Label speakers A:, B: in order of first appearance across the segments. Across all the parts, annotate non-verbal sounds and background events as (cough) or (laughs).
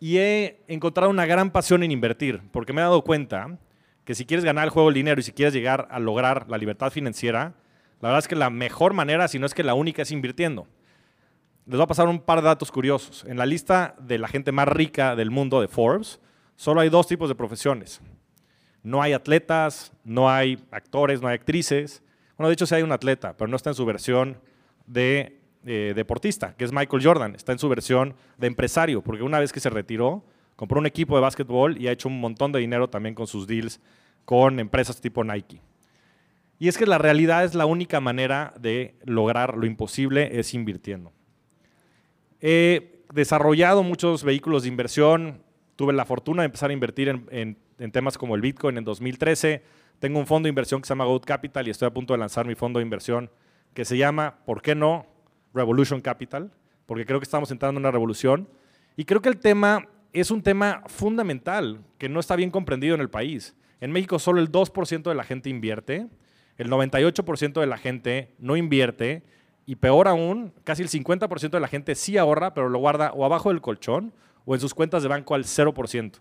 A: y he encontrado una gran pasión en invertir, porque me he dado cuenta que si quieres ganar el juego del dinero y si quieres llegar a lograr la libertad financiera, la verdad es que la mejor manera, si no es que la única, es invirtiendo. Les voy a pasar un par de datos curiosos. En la lista de la gente más rica del mundo de Forbes, solo hay dos tipos de profesiones. No hay atletas, no hay actores, no hay actrices. Bueno, de hecho sí hay un atleta, pero no está en su versión de eh, deportista, que es Michael Jordan. Está en su versión de empresario, porque una vez que se retiró, compró un equipo de básquetbol y ha hecho un montón de dinero también con sus deals con empresas tipo Nike. Y es que la realidad es la única manera de lograr lo imposible es invirtiendo. He desarrollado muchos vehículos de inversión, tuve la fortuna de empezar a invertir en, en temas como el Bitcoin en 2013. Tengo un fondo de inversión que se llama Gold Capital y estoy a punto de lanzar mi fondo de inversión que se llama, ¿por qué no? Revolution Capital, porque creo que estamos entrando en una revolución. Y creo que el tema es un tema fundamental que no está bien comprendido en el país. En México solo el 2% de la gente invierte, el 98% de la gente no invierte y peor aún, casi el 50% de la gente sí ahorra, pero lo guarda o abajo del colchón o en sus cuentas de banco al 0%.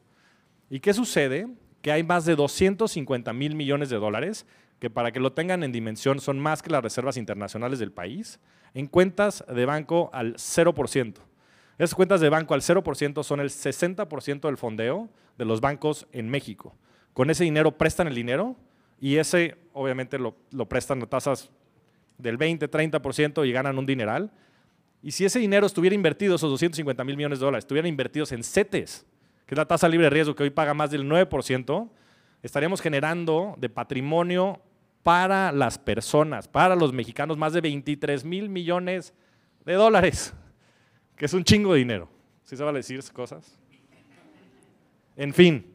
A: ¿Y qué sucede? Que hay más de 250 mil millones de dólares que para que lo tengan en dimensión son más que las reservas internacionales del país, en cuentas de banco al 0%. Esas cuentas de banco al 0% son el 60% del fondeo de los bancos en México. Con ese dinero prestan el dinero y ese obviamente lo, prestan a tasas del 20, 30% y ganan un dineral. Y si ese dinero estuviera invertido, esos 250 mil millones de dólares, estuvieran invertidos en CETES, que es la tasa libre de riesgo que hoy paga más del 9%, estaríamos generando de patrimonio para las personas, para los mexicanos, más de 23 mil millones de dólares, que es un chingo de dinero. ¿Sí se a decir cosas? En fin.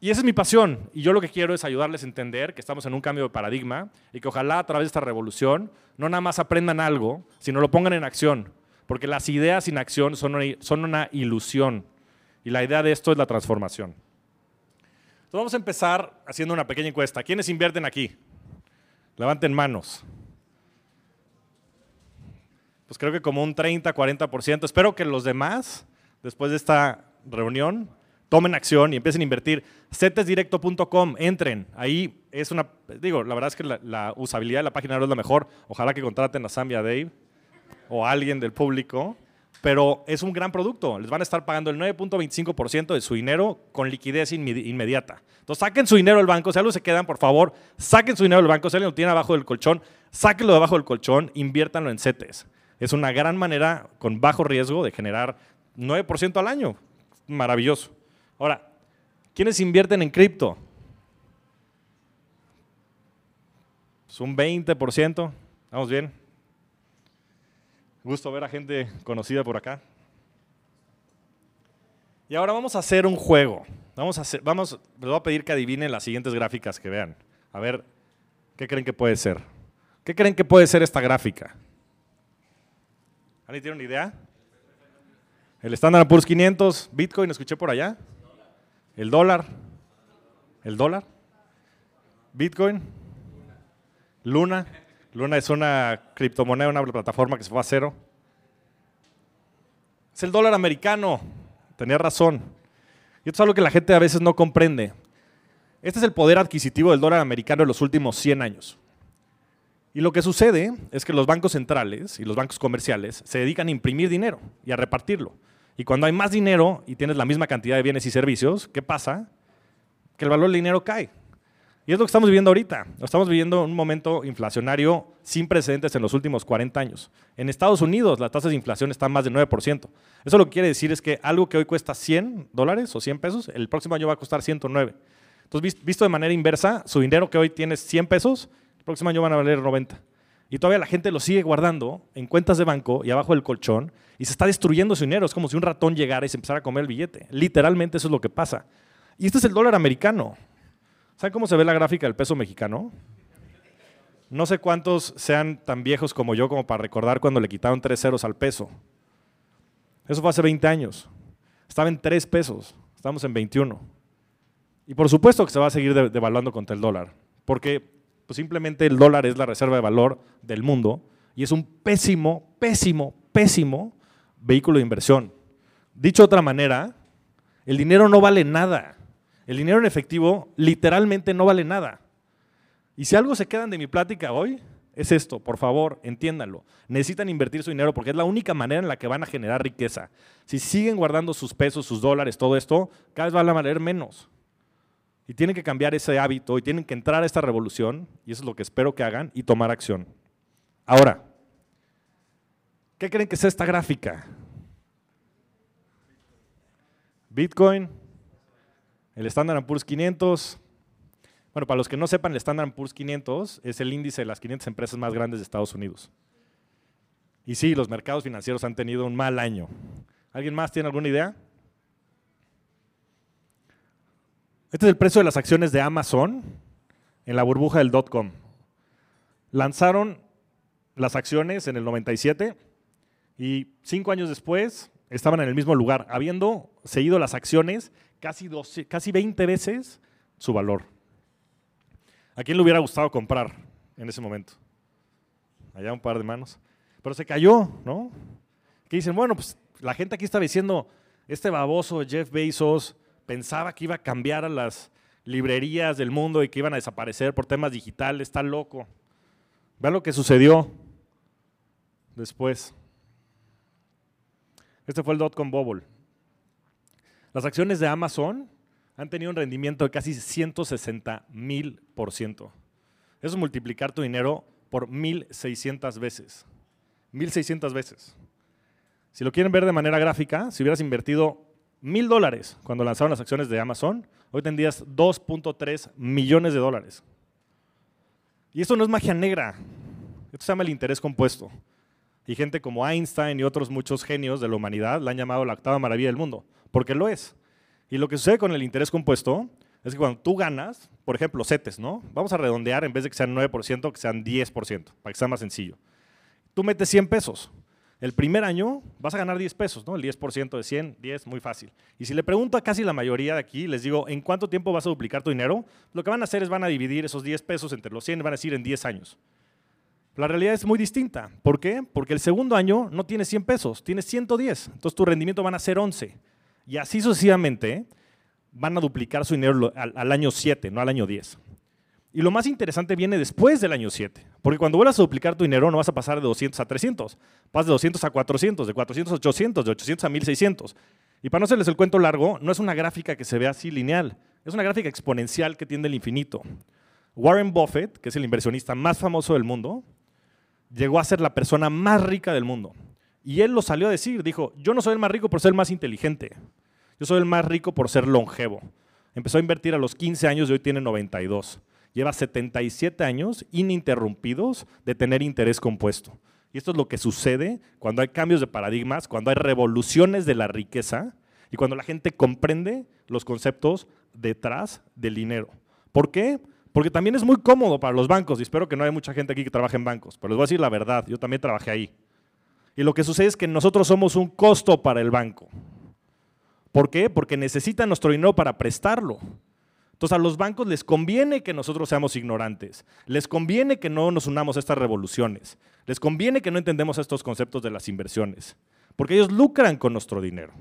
A: Y esa es mi pasión. Y yo lo que quiero es ayudarles a entender que estamos en un cambio de paradigma y que ojalá a través de esta revolución no nada más aprendan algo, sino lo pongan en acción. Porque las ideas sin acción son una, son una ilusión. Y la idea de esto es la transformación. Entonces vamos a empezar haciendo una pequeña encuesta. ¿Quiénes invierten aquí? Levanten manos. Pues creo que como un 30, 40%. Espero que los demás, después de esta reunión, tomen acción y empiecen a invertir. Cetesdirecto.com, entren. Ahí es una, digo, la verdad es que la, usabilidad de la página no es la mejor. Ojalá que contraten a Sam y a Dave o a alguien del público pero es un gran producto. Les van a estar pagando el 9.25% de su dinero con liquidez inmediata. Entonces saquen su dinero del banco, si algo se quedan, por favor, saquen su dinero del banco, si alguien lo tiene abajo del colchón, sáquenlo debajo del colchón, inviértanlo en CETES. Es una gran manera con bajo riesgo de generar 9% al año. Maravilloso. Ahora, ¿quiénes invierten en cripto? Es un 20%. ¿Vamos bien? Gusto ver a gente conocida por acá. Y ahora vamos a hacer un juego. Vamos a hacer, vamos, les voy a pedir que adivinen las siguientes gráficas que vean. A ver, ¿qué creen que puede ser? ¿Qué creen que puede ser esta gráfica? ¿Alguien tiene una idea? El Standard Poor's 500, Bitcoin, escuché por allá. El dólar. ¿El dólar? Bitcoin. Luna. Luna es una criptomoneda, una plataforma que se fue a cero. Es el dólar americano. Tenía razón. Y esto es algo que la gente a veces no comprende. Este es el poder adquisitivo del dólar americano en los últimos 100 años. Y lo que sucede es que los bancos centrales y los bancos comerciales se dedican a imprimir dinero y a repartirlo. Y cuando hay más dinero y tienes la misma cantidad de bienes y servicios, ¿qué pasa? Que el valor del dinero cae. Y es lo que estamos viviendo ahorita. Estamos viviendo un momento inflacionario sin precedentes en los últimos 40 años. En Estados Unidos la tasa de inflación está más del 9%. Eso lo que quiere decir es que algo que hoy cuesta 100 dólares o 100 pesos, el próximo año va a costar 109. Entonces, visto de manera inversa, su dinero que hoy tiene 100 pesos, el próximo año van a valer 90. Y todavía la gente lo sigue guardando en cuentas de banco y abajo del colchón y se está destruyendo su dinero. Es como si un ratón llegara y se empezara a comer el billete. Literalmente eso es lo que pasa. Y este es el dólar americano. ¿Saben cómo se ve la gráfica del peso mexicano? No sé cuántos sean tan viejos como yo como para recordar cuando le quitaron tres ceros al peso. Eso fue hace 20 años. Estaba en 3 pesos, estamos en 21. Y por supuesto que se va a seguir devaluando contra el dólar, porque pues, simplemente el dólar es la reserva de valor del mundo y es un pésimo, pésimo, pésimo vehículo de inversión. Dicho de otra manera, el dinero no vale nada. El dinero en efectivo literalmente no vale nada. Y si algo se quedan de mi plática hoy, es esto, por favor, entiéndanlo. Necesitan invertir su dinero porque es la única manera en la que van a generar riqueza. Si siguen guardando sus pesos, sus dólares, todo esto, cada vez van a valer menos. Y tienen que cambiar ese hábito y tienen que entrar a esta revolución, y eso es lo que espero que hagan, y tomar acción. Ahora, ¿qué creen que es esta gráfica? Bitcoin, el Standard Poor's 500, bueno, para los que no sepan, el Standard Poor's 500 es el índice de las 500 empresas más grandes de Estados Unidos. Y sí, los mercados financieros han tenido un mal año. ¿Alguien más tiene alguna idea? Este es el precio de las acciones de Amazon en la burbuja del dot-com. Lanzaron las acciones en el 97 y cinco años después estaban en el mismo lugar, habiendo seguido las acciones casi, 12, casi 20 veces su valor. ¿A quién le hubiera gustado comprar en ese momento? Allá un par de manos. Pero se cayó, ¿no? Que dicen, bueno, pues la gente aquí está diciendo, este baboso Jeff Bezos pensaba que iba a cambiar a las librerías del mundo y que iban a desaparecer por temas digitales, está loco. Vean lo que sucedió después. Este fue el dot-com bubble. Las acciones de Amazon han tenido un rendimiento de casi 160 mil por ciento. Eso es multiplicar tu dinero por 1.600 veces. 1.600 veces. Si lo quieren ver de manera gráfica, si hubieras invertido mil dólares cuando lanzaron las acciones de Amazon, hoy tendrías 2.3 millones de dólares. Y esto no es magia negra, esto se llama el interés compuesto. Y gente como Einstein y otros muchos genios de la humanidad la han llamado la octava maravilla del mundo, porque lo es. Y lo que sucede con el interés compuesto es que cuando tú ganas, por ejemplo, CETES, ¿no? Vamos a redondear en vez de que sean 9%, que sean 10%, para que sea más sencillo. Tú metes 100 pesos. El primer año vas a ganar 10 pesos, ¿no? El 10% de 100, 10, muy fácil. Y si le pregunto a casi la mayoría de aquí, les digo, ¿en cuánto tiempo vas a duplicar tu dinero? Lo que van a hacer es van a dividir esos 10 pesos entre los 100 y van a decir en 10 años. La realidad es muy distinta. ¿Por qué? Porque el segundo año no tienes 100 pesos, tienes 110. Entonces tu rendimiento van a ser 11. Y así sucesivamente van a duplicar su dinero al, año 7, no al año 10. Y lo más interesante viene después del año 7, porque cuando vuelvas a duplicar tu dinero no vas a pasar de 200 a 300, vas de 200 a 400, de 400 a 800, de 800 a 1600. Y para no hacerles el cuento largo, no es una gráfica que se ve así lineal, es una gráfica exponencial que tiende al infinito. Warren Buffett, que es el inversionista más famoso del mundo, llegó a ser la persona más rica del mundo. Y él lo salió a decir, dijo, yo no soy el más rico por ser el más inteligente, yo soy el más rico por ser longevo. Empezó a invertir a los 15 años y hoy tiene 92. Lleva 77 años ininterrumpidos de tener interés compuesto. Y esto es lo que sucede cuando hay cambios de paradigmas, cuando hay revoluciones de la riqueza y cuando la gente comprende los conceptos detrás del dinero. ¿Por qué? Porque también es muy cómodo para los bancos, y espero que no haya mucha gente aquí que trabaje en bancos, pero les voy a decir la verdad, yo también trabajé ahí. Y lo que sucede es que nosotros somos un costo para el banco. ¿Por qué? Porque necesitan nuestro dinero para prestarlo. Entonces a los bancos les conviene que nosotros seamos ignorantes, les conviene que no nos unamos a estas revoluciones, les conviene que no entendemos estos conceptos de las inversiones, porque ellos lucran con nuestro dinero.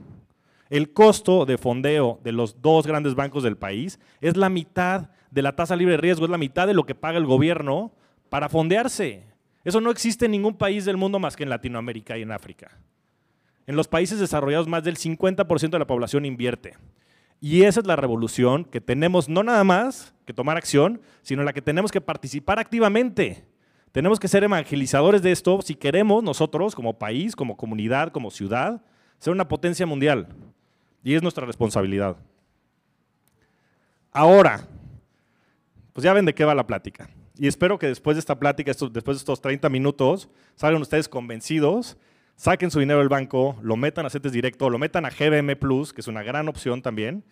A: El costo de fondeo de los dos grandes bancos del país es la mitad de la tasa libre de riesgo, es la mitad de lo que paga el gobierno para fondearse. Eso no existe en ningún país del mundo más que en Latinoamérica y en África. En los países desarrollados más del 50% de la población invierte. Y esa es la revolución que tenemos no nada más que tomar acción, sino en la que tenemos que participar activamente. Tenemos que ser evangelizadores de esto si queremos nosotros como país, como comunidad, como ciudad, ser una potencia mundial. Y es nuestra responsabilidad. Ahora, pues ya ven de qué va la plática. Y espero que después de esta plática, después de estos 30 minutos, salgan ustedes convencidos, saquen su dinero del banco, lo metan a CETES Directo, lo metan a GBM Plus, que es una gran opción también,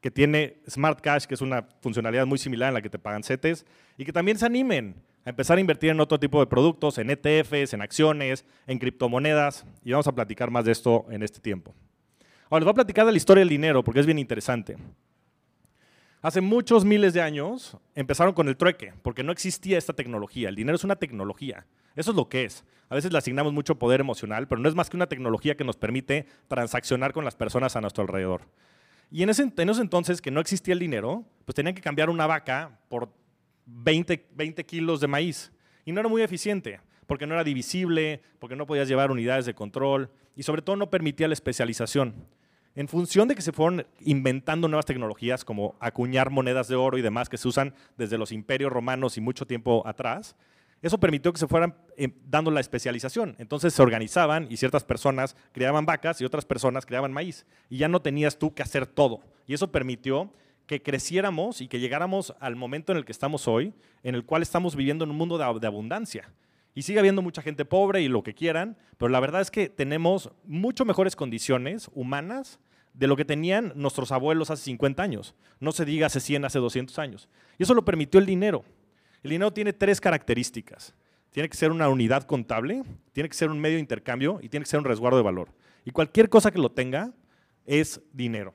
A: que tiene Smart Cash, que es una funcionalidad muy similar en la que te pagan CETES, y que también se animen a empezar a invertir en otro tipo de productos, en ETFs, en acciones, en criptomonedas, y vamos a platicar más de esto en este tiempo. Ahora les voy a platicar de la historia del dinero, porque es bien interesante. Hace muchos miles de años empezaron con el trueque, porque no existía esta tecnología. El dinero es una tecnología. Eso es lo que es. A veces le asignamos mucho poder emocional, pero no es más que una tecnología que nos permite transaccionar con las personas a nuestro alrededor. Y en ese, ese entonces, que no existía el dinero, pues tenían que cambiar una vaca por 20, 20 kilos de maíz. Y no era muy eficiente, porque no era divisible, porque no podías llevar unidades de control y sobre todo no permitía la especialización. En función de que se fueron inventando nuevas tecnologías como acuñar monedas de oro y demás que se usan desde los imperios romanos y mucho tiempo atrás, eso permitió que se fueran eh, dando la especialización. Entonces se organizaban y ciertas personas criaban vacas y otras personas criaban maíz. Y ya no tenías tú que hacer todo. Y eso permitió que creciéramos y que llegáramos al momento en el que estamos hoy, en el cual estamos viviendo en un mundo de, de abundancia. Y sigue habiendo mucha gente pobre y lo que quieran, pero la verdad es que tenemos mucho mejores condiciones humanas de lo que tenían nuestros abuelos hace 50 años. No se diga hace 100, hace 200 años. Y eso lo permitió el dinero. El dinero tiene tres características. Tiene que ser una unidad contable, tiene que ser un medio de intercambio y tiene que ser un resguardo de valor. Y cualquier cosa que lo tenga es dinero.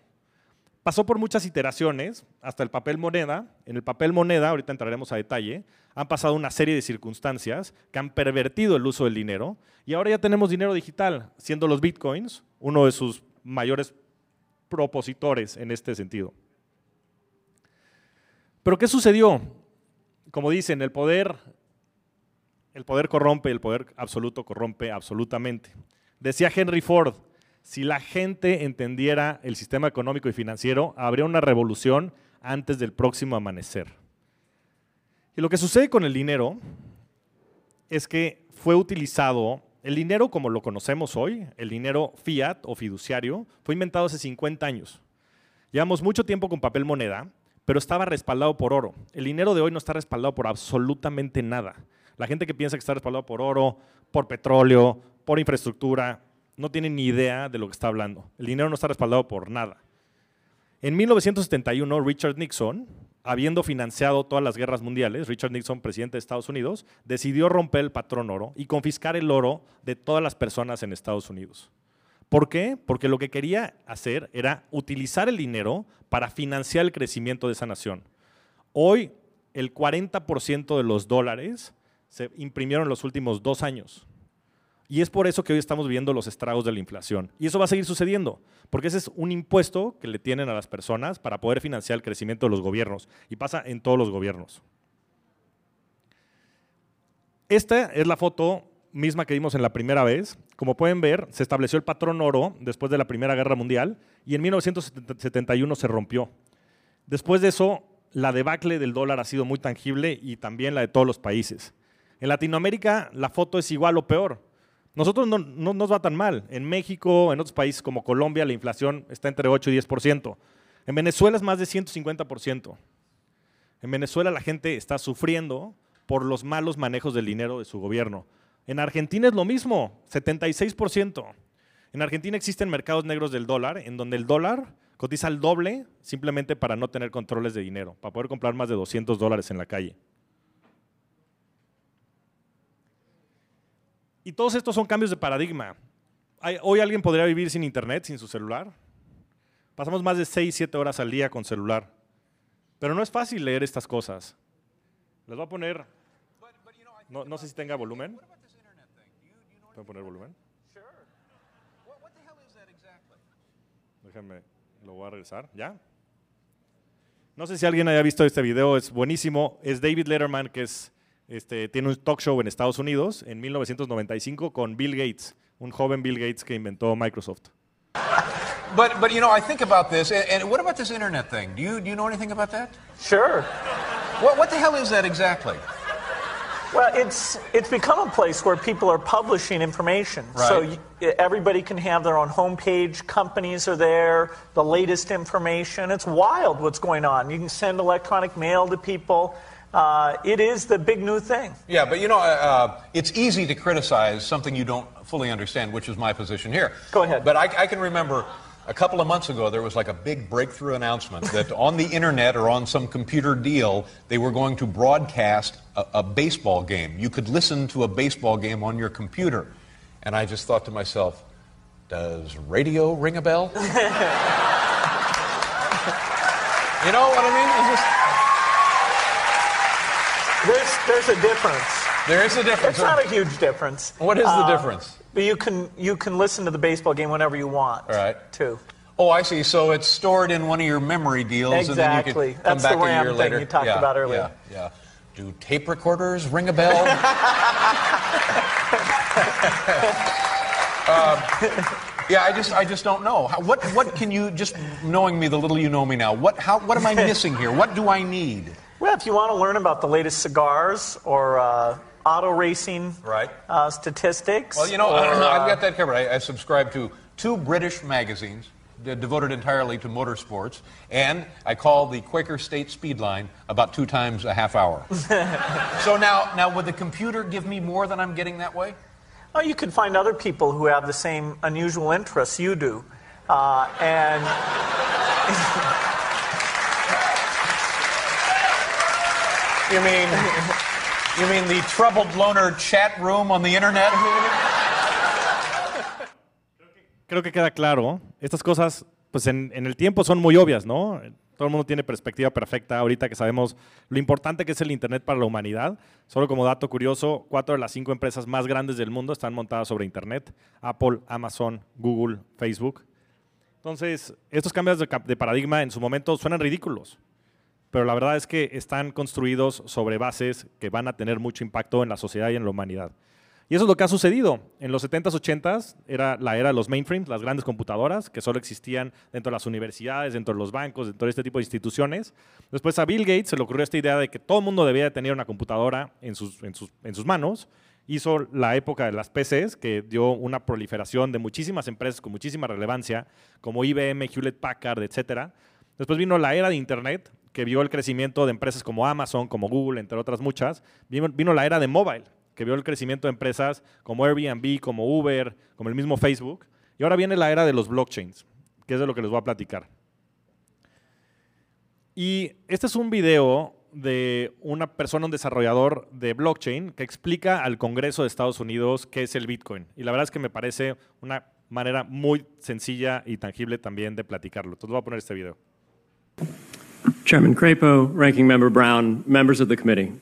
A: Pasó por muchas iteraciones hasta el papel moneda. En el papel moneda, ahorita entraremos a detalle, han pasado una serie de circunstancias que han pervertido el uso del dinero y ahora ya tenemos dinero digital, siendo los bitcoins uno de sus mayores propositores en este sentido. Pero ¿qué sucedió? como dicen, el poder, el poder corrompe, el poder absoluto corrompe absolutamente. Decía Henry Ford, si la gente entendiera el sistema económico y financiero, habría una revolución antes del próximo amanecer. Y lo que sucede con el dinero es que fue utilizado, el dinero como lo conocemos hoy, el dinero fiat o fiduciario, fue inventado hace 50 años. Llevamos mucho tiempo con papel moneda, pero estaba respaldado por oro. El dinero de hoy no está respaldado por absolutamente nada. La gente que piensa que está respaldado por oro, por petróleo, por infraestructura, no tiene ni idea de lo que está hablando. El dinero no está respaldado por nada. En 1971, Richard Nixon, habiendo financiado todas las guerras mundiales, Richard Nixon, presidente de Estados Unidos, decidió romper el patrón oro y confiscar el oro de todas las personas en Estados Unidos. ¿Por qué? Porque lo que quería hacer era utilizar el dinero para financiar el crecimiento de esa nación. Hoy, el 40% de los dólares se imprimieron en los últimos dos años. Y es por eso que hoy estamos viendo los estragos de la inflación. Y eso va a seguir sucediendo, porque ese es un impuesto que le tienen a las personas para poder financiar el crecimiento de los gobiernos. Y pasa en todos los gobiernos. Esta es la foto misma que vimos en la primera vez. Como pueden ver, se estableció el patrón oro después de la Primera Guerra Mundial y en 1971 se rompió. Después de eso, la debacle del dólar ha sido muy tangible y también la de todos los países. En Latinoamérica la foto es igual o peor. Nosotros no, no, nos va tan mal. En México, en otros países como Colombia, la inflación está entre 8 y 10%. En Venezuela es más de 150%. En Venezuela la gente está sufriendo por los malos manejos del dinero de su gobierno. En Argentina es lo mismo, 76%. En Argentina existen mercados negros del dólar, en donde el dólar cotiza el doble simplemente para no tener controles de dinero, para poder comprar más de 200 dólares en la calle. Y todos estos son cambios de paradigma. Hoy alguien podría vivir sin internet, sin su celular. Pasamos más de 6, 7 horas al día con celular. Pero no es fácil leer estas cosas. Les voy a poner, no, no sé si tenga volumen. ¿Puedo poner volumen? Déjenme, lo voy a regresar. ¿Ya? No sé si alguien haya visto este video, es buenísimo. Es David Letterman, que es, este, tiene un talk show en Estados Unidos en 1995 con Bill Gates, un joven Bill Gates que inventó Microsoft.
B: But, but you know, I think about this, and, and what about this internet thing? Do you, do you know anything about that?
C: Sure.
B: What, what the hell is that exactly?
C: Well, it's it's become a place where people are publishing information.
B: Right.
C: So you, everybody can have their own homepage. Companies are there. The latest information. It's wild what's going on. You can send electronic mail to people. Uh, it is the big new thing.
B: Yeah, but you know, uh, uh, it's easy to criticize something you don't fully understand, which is my position here.
C: Go ahead.
B: But I, I can remember a couple of months ago, there was like a big breakthrough announcement that (laughs) on the internet or on some computer deal, they were going to broadcast a, a, baseball game. You could listen to a baseball game on your computer. And I just thought to myself, does radio ring a bell? (laughs) You know what I mean?
C: There's, a difference.
B: there is a difference.
C: It's not a huge difference.
B: What is the
C: Uh,
B: difference?
C: But you can, you can listen to the baseball game whenever you want.
B: All right.
C: Too.
B: Oh, I see. So it's stored in one of your memory deals, and then you can come
C: That's
B: back
C: the
B: a year
C: RAM thing
B: later.
C: you talked
B: Yeah,
C: about earlier.
B: Yeah, yeah. Do tape recorders ring a bell? (laughs) (laughs) Um, yeah, I just, I just don't know. How, what, what can you just knowing me, the little you know me now? What, how, what am I missing here? What do I need?
C: Well, if you want to learn about the latest cigars or uh, auto racing
B: Right.
C: uh, statistics.
B: Well, you know,
C: or,
B: I've got that covered. I, I subscribe to two British magazines devoted entirely to motorsports, and I call the Quaker State Speed Line about two times a half hour. (laughs) so now, now, would the computer give me more than I'm getting that way?
C: Oh, you can find other people who have the same unusual interests you do. Uh, and (laughs)
B: You mean, you mean the troubled loner chat room on the internet?
A: Creo que queda claro. Estas cosas, pues en, en el tiempo son muy obvias, ¿no? Todo el mundo tiene perspectiva perfecta ahorita que sabemos lo importante que es el Internet para la humanidad. Solo como dato curioso, cuatro de las cinco empresas más grandes del mundo están montadas sobre Internet. Apple, Amazon, Google, Facebook. Entonces, estos cambios de, de paradigma en su momento suenan ridículos, pero la verdad es que están construidos sobre bases que van a tener mucho impacto en la sociedad y en la humanidad. Y eso es lo que ha sucedido. En los 70s, 80s era la era de los mainframes, las grandes computadoras, que solo existían dentro de las universidades, dentro de los bancos, dentro de este tipo de instituciones. Después a Bill Gates se le ocurrió esta idea de que todo el mundo debía de tener una computadora en sus, en sus, en sus manos. Hizo la época de las PCs, que dio una proliferación de muchísimas empresas con muchísima relevancia, como IBM, Hewlett Packard, etc. Después vino la era de Internet, que vio el crecimiento de empresas como Amazon, como Google, entre otras muchas. Vino, la era de mobile, que vio el crecimiento de empresas como Airbnb, como Uber, como el mismo Facebook. Y ahora viene la era de los blockchains, que es de lo que les voy a platicar. Y este es un video de una persona, un desarrollador de blockchain, que explica al Congreso de Estados Unidos qué es el Bitcoin. Y la verdad es que me parece una manera muy sencilla y tangible también de platicarlo. Entonces voy a poner este video.
D: Chairman Crapo, Ranking Member Brown, members of the committee.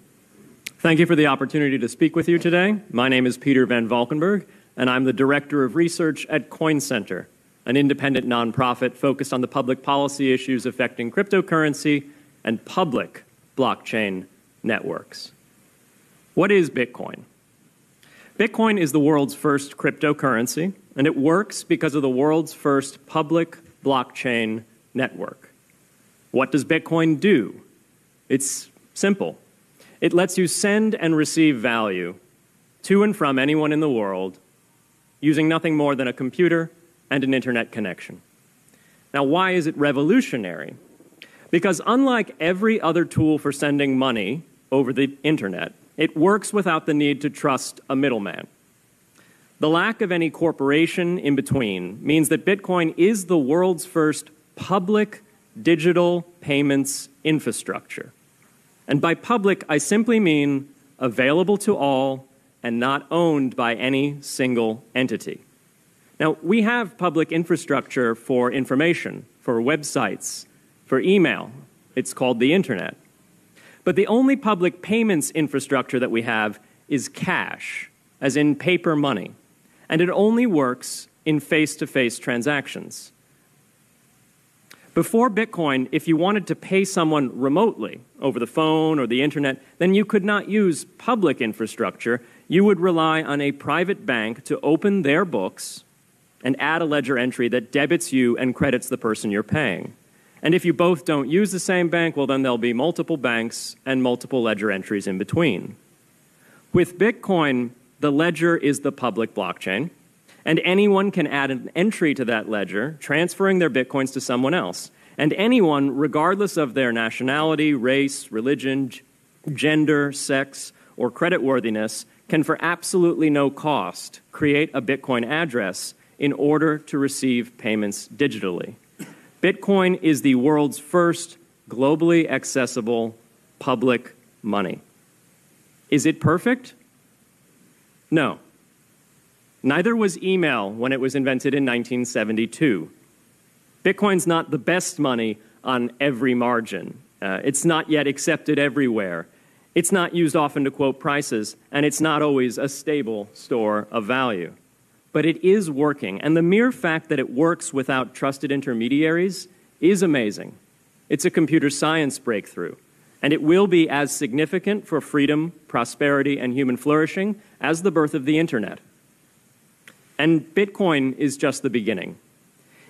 D: Thank you for the opportunity to speak with you today. My name is Peter Van Valkenburg, and I'm the Director of Research at Coin Center, an independent nonprofit focused on the public policy issues affecting cryptocurrency and public blockchain networks. What is Bitcoin? Bitcoin is the world's first cryptocurrency, and it works because of the world's first public blockchain network. What does Bitcoin do? It's simple. It lets you send and receive value to and from anyone in the world using nothing more than a computer and an internet connection. Now, why is it revolutionary? Because unlike every other tool for sending money over the internet, it works without the need to trust a middleman. The lack of any corporation in between means that Bitcoin is the world's first public digital payments infrastructure. And by public, I simply mean available to all and not owned by any single entity. Now, we have public infrastructure for information, for websites, for email. It's called the internet. But the only public payments infrastructure that we have is cash, as in paper money. And it only works in face to face transactions. Before Bitcoin, if you wanted to pay someone remotely over the phone or the internet, then you could not use public infrastructure. You would rely on a private bank to open their books and add a ledger entry that debits you and credits the person you're paying. And if you both don't use the same bank, well, then there'll be multiple banks and multiple ledger entries in between. With Bitcoin, the ledger is the public blockchain, and anyone can add an entry to that ledger, transferring their Bitcoins to someone else. And anyone, regardless of their nationality, race, religion, gender, sex, or creditworthiness, can for absolutely no cost create a Bitcoin address in order to receive payments digitally. Bitcoin is the world's first globally accessible public money. Is it perfect? No. Neither was email when it was invented in 1972. Bitcoin's not the best money, on every margin. Uh, it's not yet accepted everywhere. It's not used often to quote prices, and it's not always a stable store of value. But it is working, and the mere fact that it works without trusted intermediaries is amazing. It's a computer science breakthrough, and it will be as significant for freedom, prosperity, and human flourishing as the birth of the internet. And Bitcoin is just the beginning.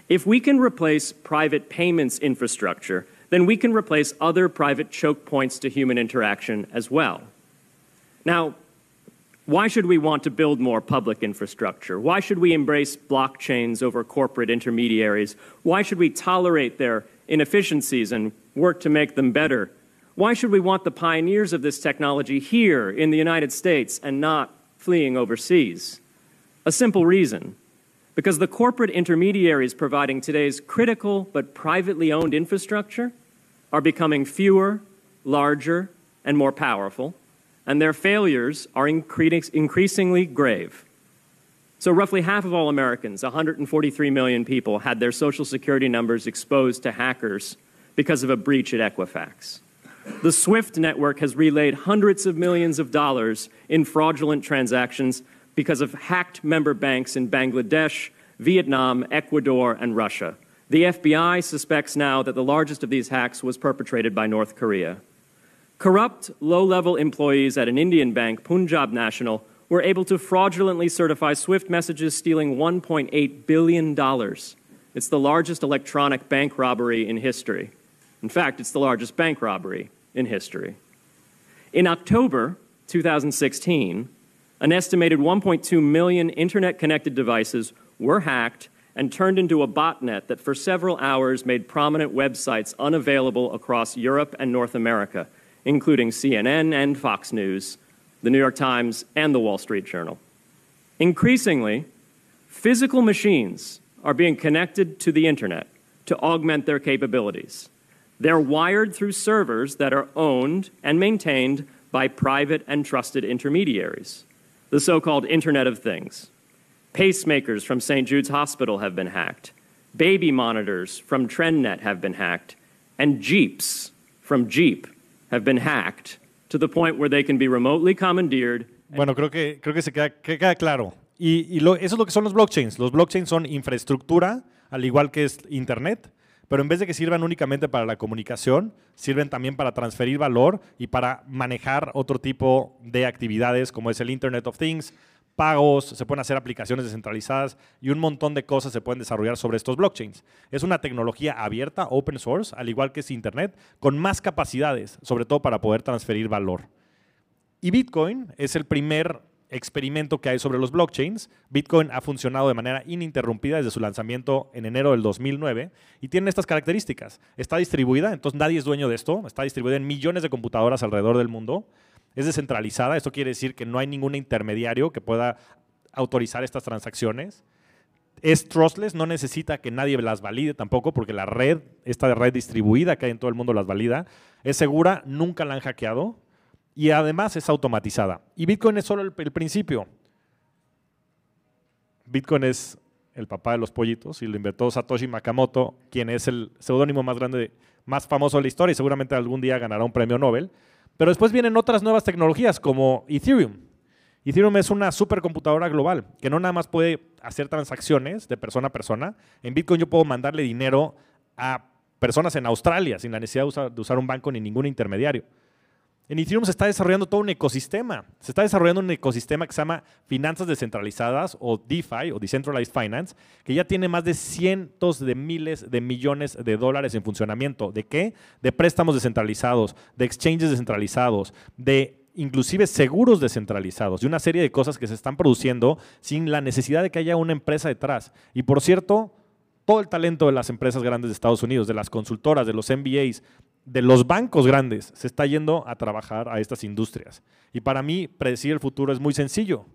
D: If we can replace private payments infrastructure, then we can replace other private choke points to human interaction as well. Now, why should we want to build more public infrastructure? Why should we embrace blockchains over corporate intermediaries? Why should we tolerate their inefficiencies and work to make them better? Why should we want the pioneers of this technology here in the United States and not fleeing overseas? A simple reason because the corporate intermediaries providing today's critical but privately owned infrastructure are becoming fewer, larger, and more powerful, and their failures are increasingly grave. So, roughly half of all Americans, 143 million people, had their Social Security numbers exposed to hackers because of a breach at Equifax. The SWIFT network has relayed hundreds of millions of dollars in fraudulent transactions because of hacked member banks in Bangladesh, Vietnam, Ecuador, and Russia. The FBI suspects now that the largest of these hacks was perpetrated by North Korea. Corrupt, low level employees at an Indian bank, Punjab National, were able to fraudulently certify SWIFT messages stealing $1.8 billion. It's the largest electronic bank robbery in history. In fact, it's the largest bank robbery in history. In October 2016, an estimated 1.2 million internet connected devices were hacked and turned into a botnet that for several hours made prominent websites unavailable across Europe and North America, including CNN and Fox News, the New York Times, and the Wall Street Journal. Increasingly, physical machines are being connected to the internet to augment their capabilities. They're wired through servers that are owned and maintained by private and trusted intermediaries the so called Internet of Things. Pacemakers from St. Jude's Hospital have been hacked. Baby monitors from TrendNet have been hacked. And Jeeps from Jeep have been hacked to the point where they can be remotely commandeered.
A: Bueno, creo que, creo que se queda, que queda claro. Y, y lo, eso es lo que son los blockchains. Los blockchains son infraestructura, al igual que es Internet, pero en vez de que sirvan únicamente para la comunicación, sirven también para transferir valor y para manejar otro tipo de actividades como es el Internet of Things, pagos, se pueden hacer aplicaciones descentralizadas y un montón de cosas se pueden desarrollar sobre estos blockchains. Es una tecnología abierta, open source, al igual que es Internet, con más capacidades, sobre todo para poder transferir valor. Y Bitcoin es el primer experimento que hay sobre los blockchains. Bitcoin ha funcionado de manera ininterrumpida desde su lanzamiento en enero del 2009 y tiene estas características. Está distribuida, entonces nadie es dueño de esto, está distribuida en millones de computadoras alrededor del mundo. Es descentralizada, esto quiere decir que no hay ningún intermediario que pueda autorizar estas transacciones. Es trustless, no necesita que nadie las valide tampoco, porque la red, esta red distribuida que hay en todo el mundo las valida. Es segura, nunca la han hackeado, y además es automatizada. Y Bitcoin es solo el, principio. Bitcoin es el papá de los pollitos y lo inventó Satoshi Nakamoto, quien es el seudónimo más grande, más famoso de la historia y seguramente algún día ganará un premio Nobel. Pero después vienen otras nuevas tecnologías como Ethereum. Ethereum es una supercomputadora global que no nada más puede hacer transacciones de persona a persona. En Bitcoin yo puedo mandarle dinero a personas en Australia sin la necesidad de usar un banco ni ningún intermediario. En Ethereum se está desarrollando todo un ecosistema. Se está desarrollando un ecosistema que se llama finanzas descentralizadas o DeFi o Decentralized Finance, que ya tiene más de cientos de miles de millones de dólares en funcionamiento. ¿De qué? De préstamos descentralizados, de exchanges descentralizados, de inclusive seguros descentralizados, de una serie de cosas que se están produciendo sin la necesidad de que haya una empresa detrás. Y por cierto, todo el talento de las empresas grandes de Estados Unidos, de las consultoras, de los MBAs, de los bancos grandes se está yendo a trabajar a estas industrias. Y para mí, predecir el futuro es muy sencillo.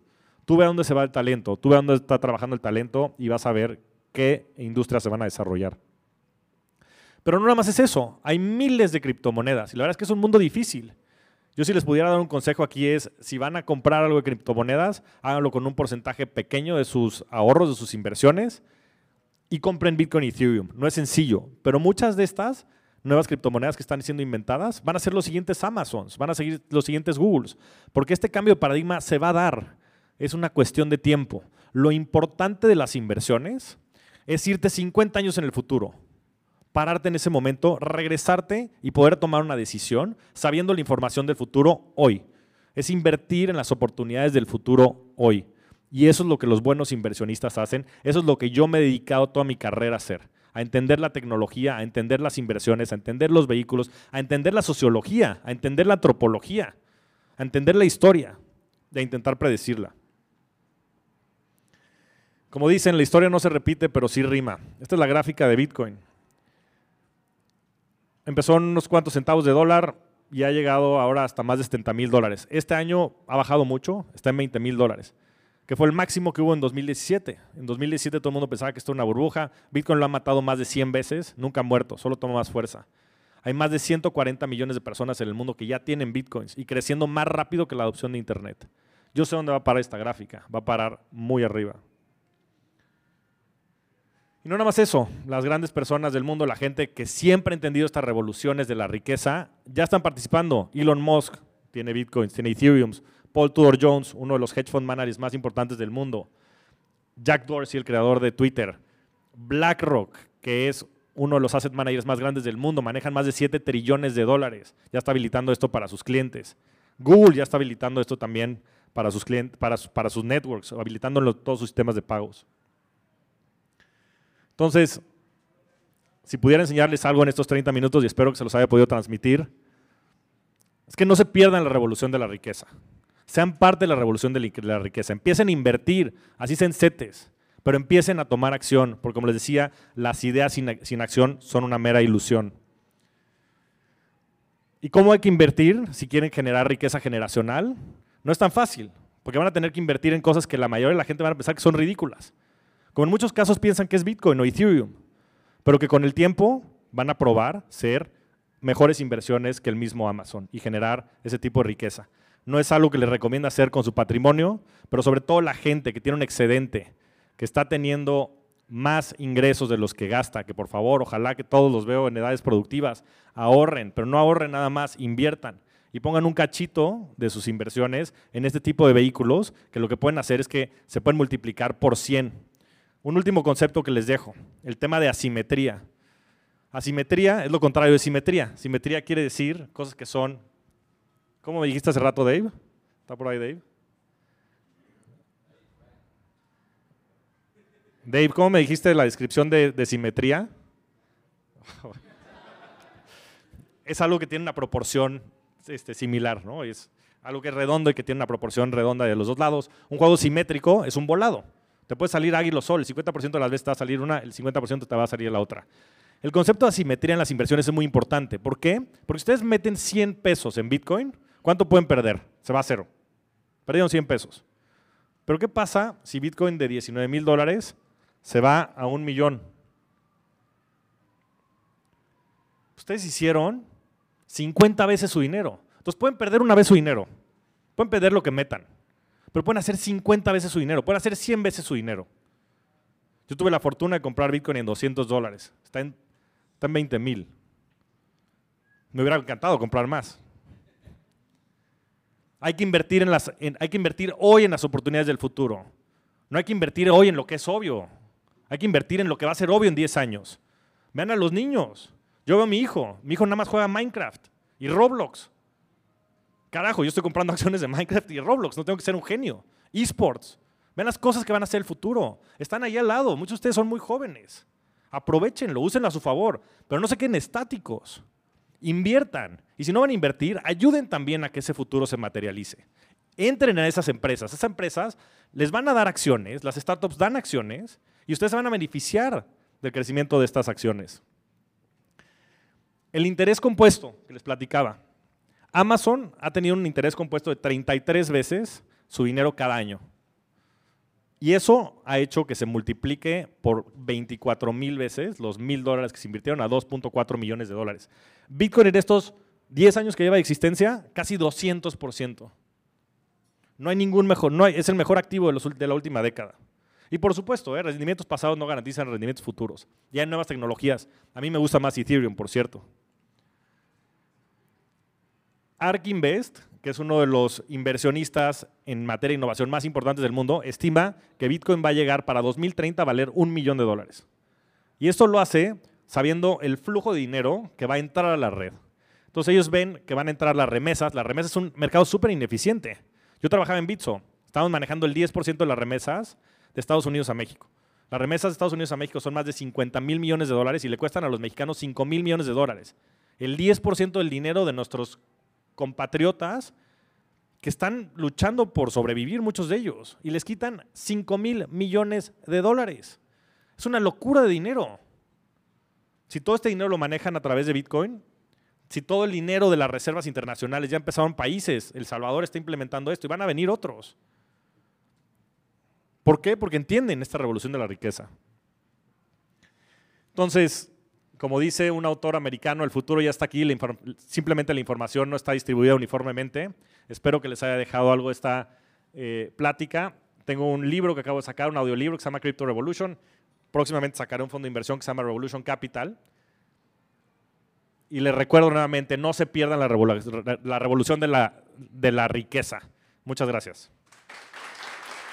A: Tú ve a dónde se va el talento, tú ve a dónde está trabajando el talento y vas a ver qué industrias se van a desarrollar. Pero no nada más es eso, hay miles de criptomonedas y la verdad es que es un mundo difícil. Yo si les pudiera dar un consejo aquí es, si van a comprar algo de criptomonedas, háganlo con un porcentaje pequeño de sus ahorros, de sus inversiones y compren Bitcoin y Ethereum. No es sencillo, pero muchas de estas nuevas criptomonedas que están siendo inventadas, van a ser los siguientes Amazons, van a seguir los siguientes Googles, porque este cambio de paradigma se va a dar. Es una cuestión de tiempo. Lo importante de las inversiones es irte 50 años en el futuro, pararte en ese momento, regresarte y poder tomar una decisión sabiendo la información del futuro hoy. Es invertir en las oportunidades del futuro hoy. Y eso es lo que los buenos inversionistas hacen. Eso es lo que yo me he dedicado toda mi carrera a hacer a entender la tecnología, a entender las inversiones, a entender los vehículos, a entender la sociología, a entender la antropología, a entender la historia y a intentar predecirla. Como dicen, la historia no se repite, pero sí rima. Esta es la gráfica de Bitcoin. Empezó en unos cuantos centavos de dólar y ha llegado ahora hasta más de 70 mil dólares. Este año ha bajado mucho, está en 20 mil dólares que fue el máximo que hubo en 2017. En 2017 todo el mundo pensaba que esto era una burbuja. Bitcoin lo ha matado más de 100 veces, nunca ha muerto, solo toma más fuerza. Hay más de 140 millones de personas en el mundo que ya tienen bitcoins y creciendo más rápido que la adopción de Internet. Yo sé dónde va a parar esta gráfica, va a parar muy arriba. Y no nada más eso, las grandes personas del mundo, la gente que siempre ha entendido estas revoluciones de la riqueza, ya están participando. Elon Musk tiene bitcoins, tiene Ethereum, Paul Tudor Jones, uno de los hedge fund managers más importantes del mundo, Jack Dorsey, el creador de Twitter, BlackRock, que es uno de los asset managers más grandes del mundo, manejan más de 7 trillones de dólares, ya está habilitando esto para sus clientes. Google ya está habilitando esto también para sus clientes, para, sus networks, habilitando todos sus sistemas de pagos. Entonces, si pudiera enseñarles algo en estos 30 minutos y espero que se los haya podido transmitir, es que no se pierdan la revolución de la riqueza sean parte de la revolución de la riqueza. Empiecen a invertir, así sean CETES, pero empiecen a tomar acción, porque como les decía, las ideas sin, acción son una mera ilusión. ¿Y cómo hay que invertir si quieren generar riqueza generacional? No es tan fácil, porque van a tener que invertir en cosas que la mayoría de la gente van a pensar que son ridículas. Como en muchos casos piensan que es Bitcoin o Ethereum, pero que con el tiempo van a probar ser mejores inversiones que el mismo Amazon y generar ese tipo de riqueza no es algo que les recomienda hacer con su patrimonio, pero sobre todo la gente que tiene un excedente, que está teniendo más ingresos de los que gasta, que por favor, ojalá que todos los veo en edades productivas, ahorren, pero no ahorren nada más, inviertan y pongan un cachito de sus inversiones en este tipo de vehículos, que lo que pueden hacer es que se pueden multiplicar por 100. Un último concepto que les dejo, el tema de asimetría. Asimetría es lo contrario de simetría. Simetría quiere decir cosas que son ¿Cómo me dijiste hace rato, Dave? ¿Está por ahí, Dave? Dave, ¿cómo me dijiste la descripción de, simetría? (laughs) es algo que tiene una proporción este, similar, ¿no? Es algo que es redondo y que tiene una proporción redonda de los dos lados. Un juego simétrico es un volado. Te puede salir águila o sol, el 50% de las veces te va a salir una, el 50% te va a salir la otra. El concepto de asimetría en las inversiones es muy importante. ¿Por qué? Porque ustedes meten 100 pesos en Bitcoin, ¿Cuánto pueden perder? Se va a cero. Perdieron 100 pesos. Pero ¿qué pasa si Bitcoin de 19 mil dólares se va a un millón? Ustedes hicieron 50 veces su dinero. Entonces pueden perder una vez su dinero. Pueden perder lo que metan. Pero pueden hacer 50 veces su dinero. Pueden hacer 100 veces su dinero. Yo tuve la fortuna de comprar Bitcoin en 200 dólares. Está en, está en 20 mil. Me hubiera encantado comprar más. Hay que, invertir hoy en las oportunidades del futuro. No hay que invertir hoy en lo que es obvio. Hay que invertir en lo que va a ser obvio en 10 años. Vean a los niños. Yo veo a mi hijo. Mi hijo nada más juega Minecraft y Roblox. Carajo, yo estoy comprando (laughs) acciones de Minecraft y Roblox. No tengo que ser un genio. Esports. Vean las cosas que van a ser el futuro. Están ahí al lado. Muchos de ustedes son muy jóvenes. Aprovechenlo, úsenlo a su favor. Pero no se queden estáticos inviertan. Y si no van a invertir, ayuden también a que ese futuro se materialice. Entren en esas empresas. Esas empresas les van a dar acciones, las startups dan acciones y ustedes se van a beneficiar del crecimiento de estas acciones. El interés compuesto que les platicaba. Amazon ha tenido un interés compuesto de 33 veces su dinero cada año. Y eso ha hecho que se multiplique por 24 mil veces los mil dólares que se invirtieron a 2.4 millones de dólares. Bitcoin en estos 10 años que lleva de existencia, casi 200%. No hay ningún mejor, no es el mejor activo de, la última década. Y por supuesto, ¿eh? rendimientos pasados no garantizan rendimientos futuros. Ya hay nuevas tecnologías. A mí me gusta más Ethereum, por cierto. ARK Invest que es uno de los inversionistas en materia de innovación más importantes del mundo, estima que Bitcoin va a llegar para 2030 a valer un millón de dólares. Y esto lo hace sabiendo el flujo de dinero que va a entrar a la red. Entonces ellos ven que van a entrar las remesas. Las remesas es un mercado súper ineficiente. Yo trabajaba en Bitso. Estábamos manejando el 10% de las remesas de Estados Unidos a México. Las remesas de Estados Unidos a México son más de 50 mil millones de dólares y le cuestan a los mexicanos 5 mil millones de dólares. El 10% del dinero de nuestros compatriotas que están luchando por sobrevivir, muchos de ellos, y les quitan 5 mil millones de dólares. Es una locura de dinero. Si todo este dinero lo manejan a través de Bitcoin, si todo el dinero de las reservas internacionales ya empezaron países, El Salvador está implementando esto y van a venir otros. ¿Por qué? Porque entienden esta revolución de la riqueza. Entonces, como dice un autor americano, el futuro ya está aquí, simplemente la información no está distribuida uniformemente. Espero que les haya dejado algo esta eh, plática. Tengo un libro que acabo de sacar, un audiolibro que se llama Crypto Revolution. Próximamente sacaré un fondo de inversión que se llama Revolution Capital. Y les recuerdo nuevamente, no se pierdan la, revolución de la riqueza. Muchas gracias.